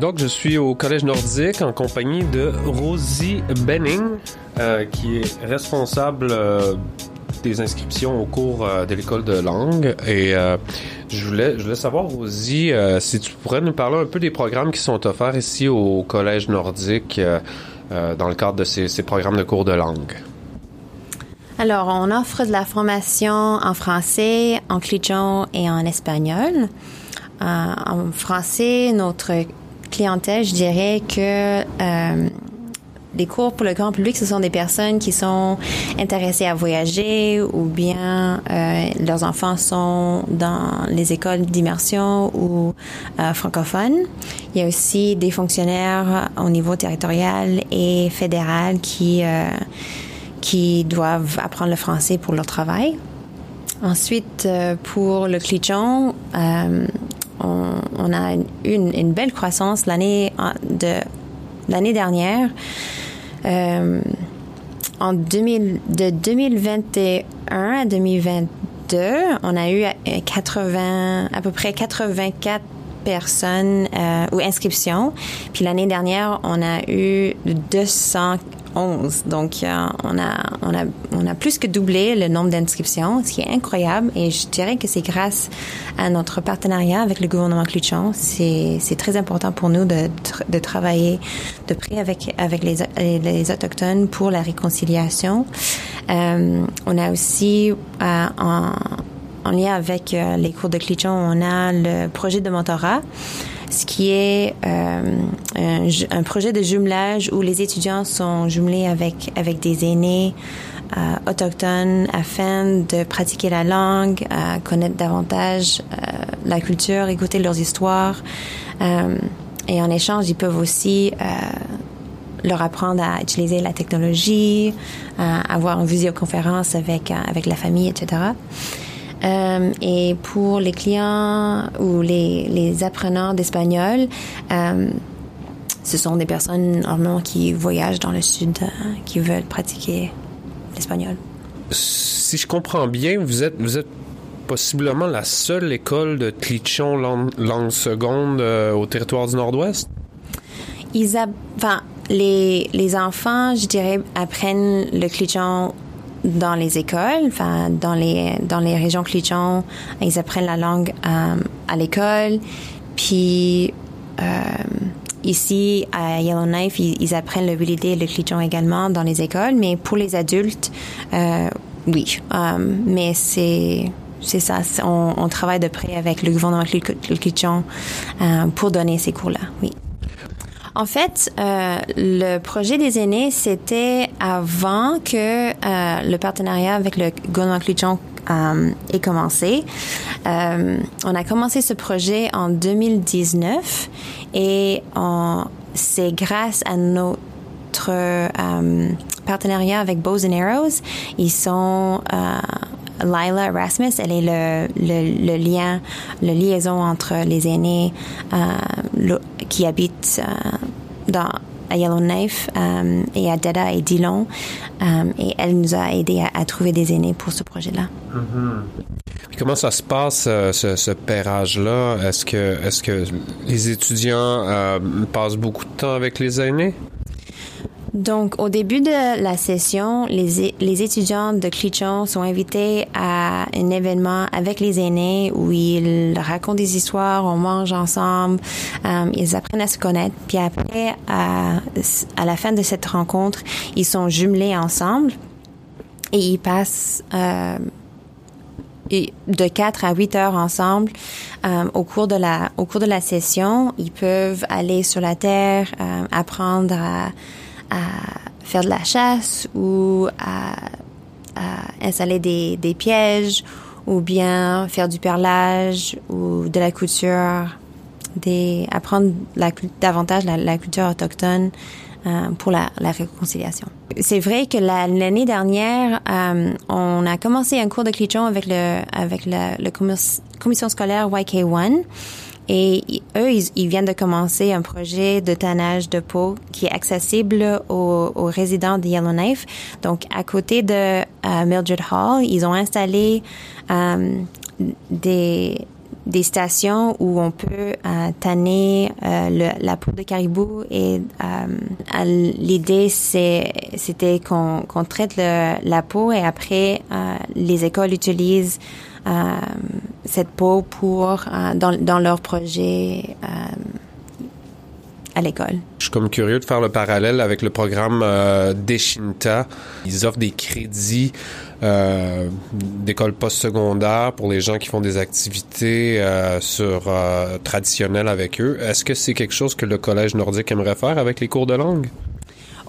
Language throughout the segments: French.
Donc, je suis au Collège nordique en compagnie de Rosie Benning, euh, qui est responsable euh, des inscriptions au cours euh, de l'école de langue. Et je, voulais, je voulais savoir, Rosie, si tu pourrais nous parler un peu des programmes qui sont offerts ici au Collège nordique dans le cadre de ces, programmes de cours de langue. Alors, on offre de la formation en français, en clichon et en espagnol. En français, notre clientèle, je dirais que euh, les cours pour le grand public, ce sont des personnes qui sont intéressées à voyager ou bien euh, leurs enfants sont dans les écoles d'immersion ou euh, francophones. Il y a aussi des fonctionnaires au niveau territorial et fédéral qui euh, qui doivent apprendre le français pour leur travail. Ensuite, euh, pour le clichon, euh, on, on a une, une belle croissance l'année de l'année dernière. Euh, en 2000, de 2021 à 2022, on a eu euh, 80, à peu près 84 personnes euh, ou inscriptions. Puis l'année dernière, on a eu 211. Donc, on, a, on, a, on a plus que doublé le nombre d'inscriptions, ce qui est incroyable. Et je dirais que c'est grâce à notre partenariat avec le gouvernement Cluchon. C'est très important pour nous de, de travailler de près avec, avec les, les, Autochtones pour la réconciliation. Euh, on a aussi, euh, en, en lien avec euh, les cours de Clichon, on a le projet de mentorat, ce qui est euh, un, un projet de jumelage où les étudiants sont jumelés avec, avec des aînés euh, autochtones afin de pratiquer la langue, euh, connaître davantage euh, la culture, écouter leurs histoires. Euh, et en échange, ils peuvent aussi euh, leur apprendre à utiliser la technologie, à avoir une visioconférence avec, avec la famille, etc. Euh, et pour les clients ou les, les apprenants d'espagnol, euh, ce sont des personnes normalement qui voyagent dans le sud, euh, qui veulent pratiquer l'espagnol. Si je comprends bien, vous êtes, vous êtes possiblement la seule école de Clichon langue, seconde au territoire du Nord-Ouest? Ils a- enfin, les, les enfants, je dirais, apprennent le clichon dans les écoles, enfin, dans les, dans les régions clichon, ils apprennent la langue euh, à l'école. Puis, euh, ici, à Yellowknife, ils, apprennent le Willidé et le clichon également dans les écoles. Mais pour les adultes, euh, oui. Euh, mais c'est, c'est ça. On, on travaille de près avec le gouvernement clichon euh, pour donner ces cours-là, oui. En fait, euh, le projet des aînés, c'était avant que euh, le partenariat avec le gouvernement Cluchon euh, ait commencé. Euh, on a commencé ce projet en 2019 et c'est grâce à notre euh, partenariat avec Bows and Arrows. Ils sont euh, Lila Erasmus, elle est le, le, le lien, le liaison entre les aînés euh, qui habitent euh, dans à Yellowknife euh, et à Dada et Dillon. Et elle nous a aidé à, trouver des aînés pour ce projet-là. Puis Comment ça se passe, ce, ce pairage-là? Est-ce que, est-ce que les étudiants passent beaucoup de temps avec les aînés? Donc, au début de la session, les, les étudiants de Clichon sont invités à un événement avec les aînés où ils racontent des histoires, on mange ensemble, euh, ils apprennent à se connaître. Puis après, à, la fin de cette rencontre, ils sont jumelés ensemble et ils passent euh, de 4 à 8 heures ensemble euh, au cours de la au cours de la session ils peuvent aller sur la terre euh, apprendre à, à faire de la chasse ou à, à installer des, des pièges ou bien faire du perlage ou de la couture des apprendre la, davantage la, la culture autochtone euh, pour la, la réconciliation. C'est vrai que la- l'année dernière, euh, on a commencé un cours de clichon avec le avec la, commis- commission scolaire YK1 et eux ils, ils viennent de commencer un projet de tannage de peau qui est accessible aux, aux résidents de Yellowknife. Donc à côté de euh, Mildred Hall, ils ont installé euh, des des stations où on peut tanner la peau de caribou et l'idée c'était qu'on traite la peau et après les écoles utilisent cette peau pour dans, dans leur projet à l'école. Je suis comme curieux de faire le parallèle avec le programme euh, Deshinta. Ils offrent des crédits euh, d'école postsecondaire pour les gens qui font des activités euh, sur euh, traditionnelles avec eux. Est-ce que c'est quelque chose que le collège nordique aimerait faire avec les cours de langue?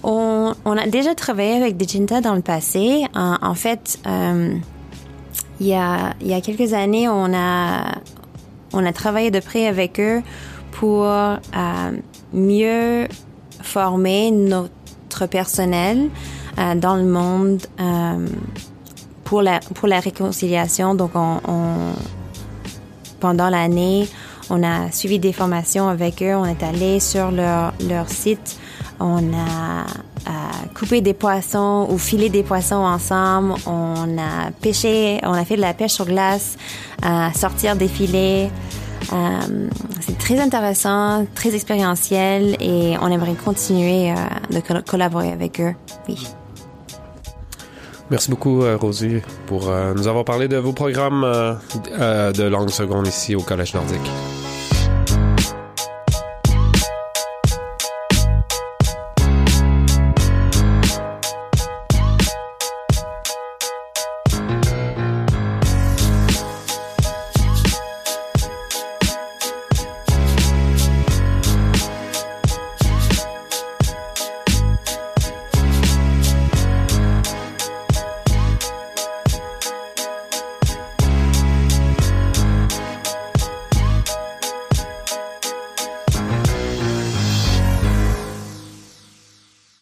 On, on a déjà travaillé avec Deshinta dans le passé. En, en fait, euh, il y a, il y a quelques années, on a on a travaillé de près avec eux pour euh, mieux former notre personnel euh, dans le monde euh, pour la pour la réconciliation. Donc, on, on pendant l'année, on a suivi des formations avec eux. On est allé sur leur leur site. On a coupé des poissons ou filé des poissons ensemble. On a pêché, on a fait de la pêche sur glace, à sortir des filets. Euh, c'est très intéressant, très expérientiel et on aimerait continuer euh, de collaborer avec eux. Oui. Merci beaucoup, euh, Rosie, pour nous avoir parlé de vos programmes de langue seconde ici au Collège nordique.